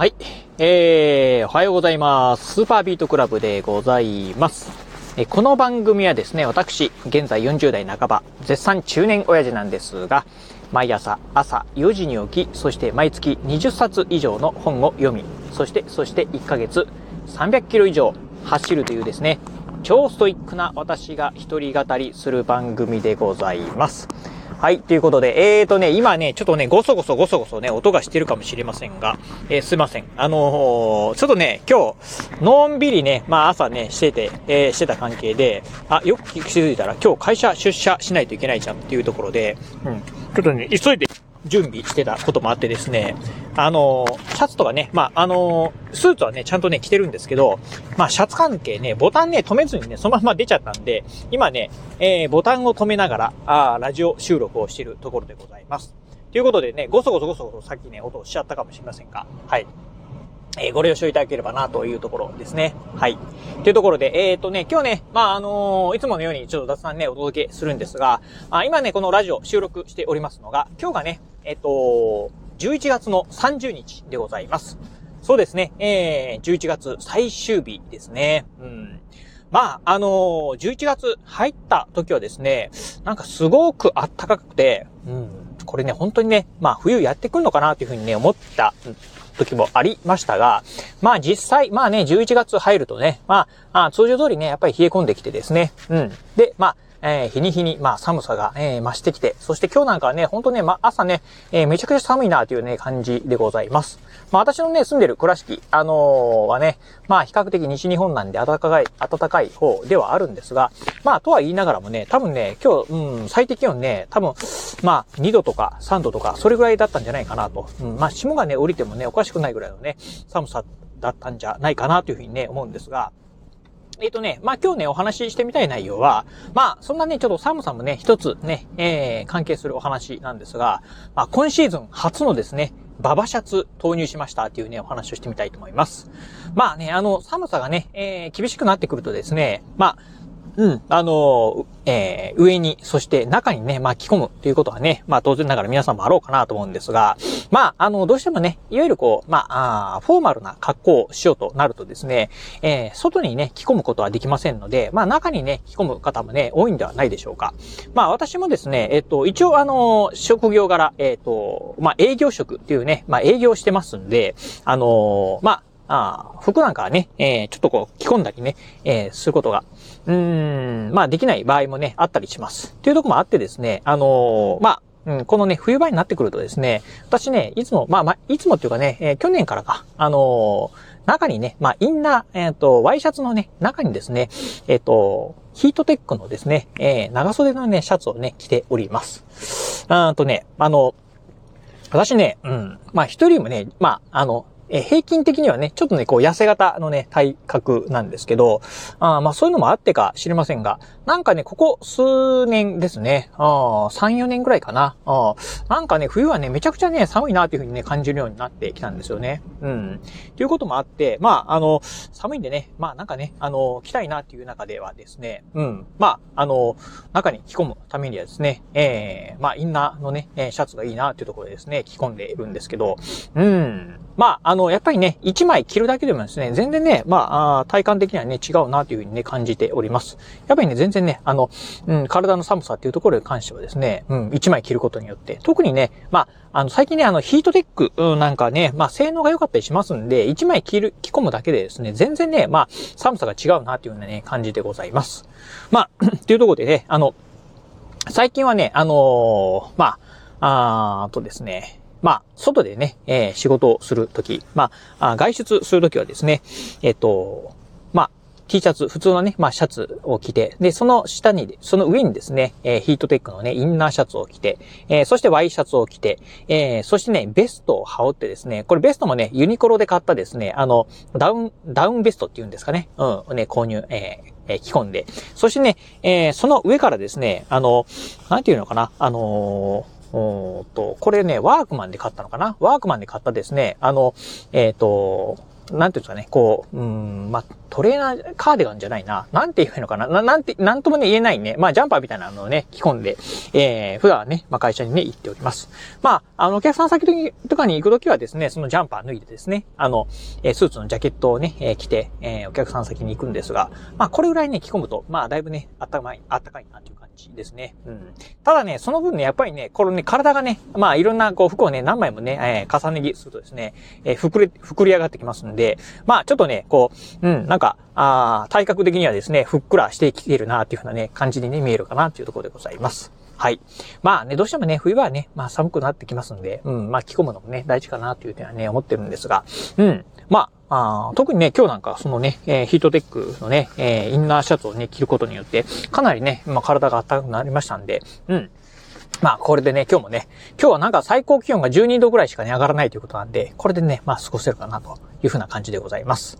はい。えー、おはようございます。スーパービートクラブでございます。えこの番組はですね、私、現在40代半ば、絶賛中年親父なんですが、毎朝朝4時に起き、そして毎月20冊以上の本を読み、そして、そして1ヶ月300キロ以上走るというですね、超ストイックな私が一人語りする番組でございます。はい。ということで、えーとね、今ね、ちょっとね、ごそごそごそごそね、音がしてるかもしれませんが、えー、すいません。あのー、ちょっとね、今日、のんびりね、まあ朝ね、してて、えー、してた関係で、あ、よく気づいたら、今日会社出社しないといけないじゃんっていうところで、うん。ちょっとね、急いで、準備してたこともあってですね、あの、シャツとかね、まあ、あの、スーツはね、ちゃんとね、着てるんですけど、まあ、シャツ関係ね、ボタンね、止めずにね、そのまま出ちゃったんで、今ね、えー、ボタンを止めながら、あラジオ収録をしているところでございます。ということでね、ごそごそごそごそさっきね、音をしちゃったかもしれませんが、はい。え、ご了承いただければなというところですね。はい。というところで、えっ、ー、とね、今日ね、まあ、あのー、いつものようにちょっと雑談ね、お届けするんですが、あ今ね、このラジオ収録しておりますのが、今日がね、えっ、と、11月の30日でございます。そうですね、えー、11月最終日ですね。うん。まあ、あのー、11月入った時はですね、なんかすごく暖かくて、うん、これね、本当にね、まあ冬やってくんのかなというふうにね、思った時もありましたが、まあ実際、まあね、11月入るとね、まあ、あ通常通りね、やっぱり冷え込んできてですね、うん。で、まあ、えー、日に日に、まあ、寒さが、えー、増してきて、そして今日なんかはね、ほんとね、まあ、朝ね、えー、めちゃくちゃ寒いなというね、感じでございます。まあ、私のね、住んでる倉敷、あのー、はね、まあ、比較的西日本なんで暖かい、暖かい方ではあるんですが、まあ、とは言いながらもね、多分ね、今日、うん、最低気温ね、多分、まあ、2度とか3度とか、それぐらいだったんじゃないかなと。うん、まあ、霜がね、降りてもね、おかしくないぐらいのね、寒さだったんじゃないかなというふうにね、思うんですが、えっ、ー、とね、まあ、今日ね、お話ししてみたい内容は、まあ、そんなね、ちょっと寒さもね、一つね、えー、関係するお話なんですが、まあ、今シーズン初のですね、ババシャツ投入しましたっていうね、お話をしてみたいと思います。まあね、あの、寒さがね、えー、厳しくなってくるとですね、まあ、うん、あの、えー、上に、そして中にね、巻き込むということはね、まあ当然ながら皆さんもあろうかなと思うんですが、まあ、あの、どうしてもね、いわゆるこう、まあ、あフォーマルな格好をしようとなるとですね、えー、外にね、着込むことはできませんので、まあ中にね、着込む方もね、多いんではないでしょうか。まあ私もですね、えっ、ー、と、一応あの、職業柄、えっ、ー、と、まあ営業職っていうね、まあ営業してますんで、あのまあ、あ服なんかはね、えー、ちょっとこう着込んだりね、えー、することが、うん、まあできない場合もね、あったりします。っていうとこもあってですね、あのー、まあ、うん、このね、冬場になってくるとですね、私ね、いつも、まあまあ、いつもっていうかね、えー、去年からか、あの中にね、まあ、インナー、えっ、と、ワイシャツのね、中にですね、えっ、と、ヒートテックのですね、え長袖のね、シャツをね、着ております。うんとね、あの、私ね、うん、まあ一人もね、まあ、あの、え平均的にはね、ちょっとね、こう、痩せ型のね、体格なんですけど、あまあそういうのもあってか知りませんが、なんかね、ここ数年ですね、あ3、4年ぐらいかな。あなんかね、冬はね、めちゃくちゃね、寒いなというふうにね、感じるようになってきたんですよね。うん。ということもあって、まあ、あの、寒いんでね、まあなんかね、あの、着たいなっていう中ではですね、うん。まあ、あの、中に着込むためにはですね、えー、まあ、インナーのね、シャツがいいなっていうところでですね、着込んでいるんですけど、うん。まあ、あの、やっぱりね、1枚着るだけでもですね、全然ね、まあ、体感的にはね、違うなというふうにね、感じております。やっぱりね、全然ね、あの、うん、体の寒さっていうところに関してはですね、うん、1枚着ることによって、特にね、まあ、あの、最近ね、あの、ヒートテックなんかね、まあ、性能が良かったりしますんで、1枚着る、着込むだけでですね、全然ね、まあ、寒さが違うなというようなね、感じでございます。まあ、っていうところでね、あの、最近はね、あのー、まあ、あとですね、まあ、外でね、えー、仕事をするとき、まあ、外出するときはですね、えっ、ー、と、まあ、T シャツ、普通のね、まあ、シャツを着て、で、その下に、その上にですね、えー、ヒートテックのね、インナーシャツを着て、えー、そしてワイシャツを着て、えー、そしてね、ベストを羽織ってですね、これベストもね、ユニクロで買ったですね、あの、ダウン、ダウンベストっていうんですかね、うん、ね、購入、えー、え着込んで、そしてね、えー、その上からですね、あの、なんていうのかな、あのおと、これね、ワークマンで買ったのかな？ワークマンで買ったですね、あの、えっ、ー、と、なんていうんですかね、こう、うん、まあ、トレーナー、カーディガンじゃないな。なんて言えばいいのかなななんて、なんともね、言えないね。まあ、ジャンパーみたいなのをね、着込んで、えー、普段はね、まあ、会社にね、行っております。まあ、あの、お客さん先とかに行くときはですね、そのジャンパー脱いでですね、あの、えー、スーツのジャケットをね、えー、着て、えー、お客さん先に行くんですが、まあ、これぐらいね、着込むと、まあ、だいぶね、あったかい、あったかいなという感じですね。うん。ただね、その分ね、やっぱりね、これね、体がね、まあ、いろんな、こう、服をね、何枚もね、えー、重ね着するとですね、えー、膨れ、膨り上がってきますんで、でまあ、ちょっとね、こう、うん、なんか、あ体格的にはですね、ふっくらしてきているな、っていうふうなね、感じにね、見えるかな、っていうところでございます。はい。まあね、どうしてもね、冬はね、まあ寒くなってきますんで、うん、まあ着込むのもね、大事かなという点はね、思ってるんですが、うん、まあ、あ特にね、今日なんか、そのね、えー、ヒートテックのね、えー、インナーシャツをね、着ることによって、かなりね、まあ体が暖かくなりましたんで、うん。まあ、これでね、今日もね、今日はなんか最高気温が12度ぐらいしかね、上がらないということなんで、これでね、まあ、過ごせるかなというふうな感じでございます。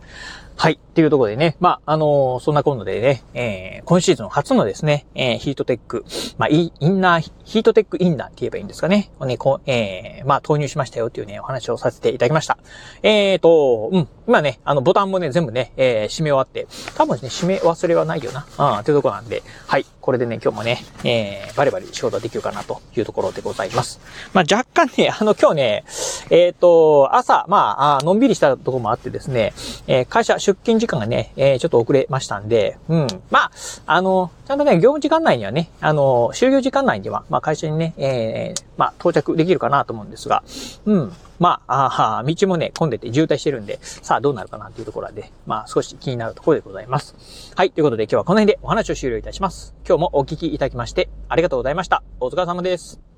はい。っていうところでね、まあ、あのー、そんな今度でね、えー、今シーズン初のですね、えー、ヒートテック、まあ、インナー、ヒートテックインナーって言えばいいんですかね。ね、こ、えー、まあ、投入しましたよっていうね、お話をさせていただきました。えーと、うん、今ね、あの、ボタンもね、全部ね、えー、閉め終わって、多分ね、閉め忘れはないよな、うん、っていうところなんで、はい。これでね、今日もね、えー、バリバリ仕事できるかなというところでございます。まあ、若干ね、あの、今日ね、えっ、ー、と、朝、まあ、のんびりしたとこもあってですね、えー、会社出勤時間がね、えー、ちょっと遅れましたんで、うん。まあ、あの、ちゃんとね、業務時間内にはね、あの、就業時間内には、まあ、会社にね、えー、まあ、到着できるかなと思うんですが、うん。まあ、あ道もね、混んでて渋滞してるんで、さあどうなるかなというところで、まあ少し気になるところでございます。はい、ということで今日はこの辺でお話を終了いたします。今日もお聞きいただきましてありがとうございました。お疲れ様です。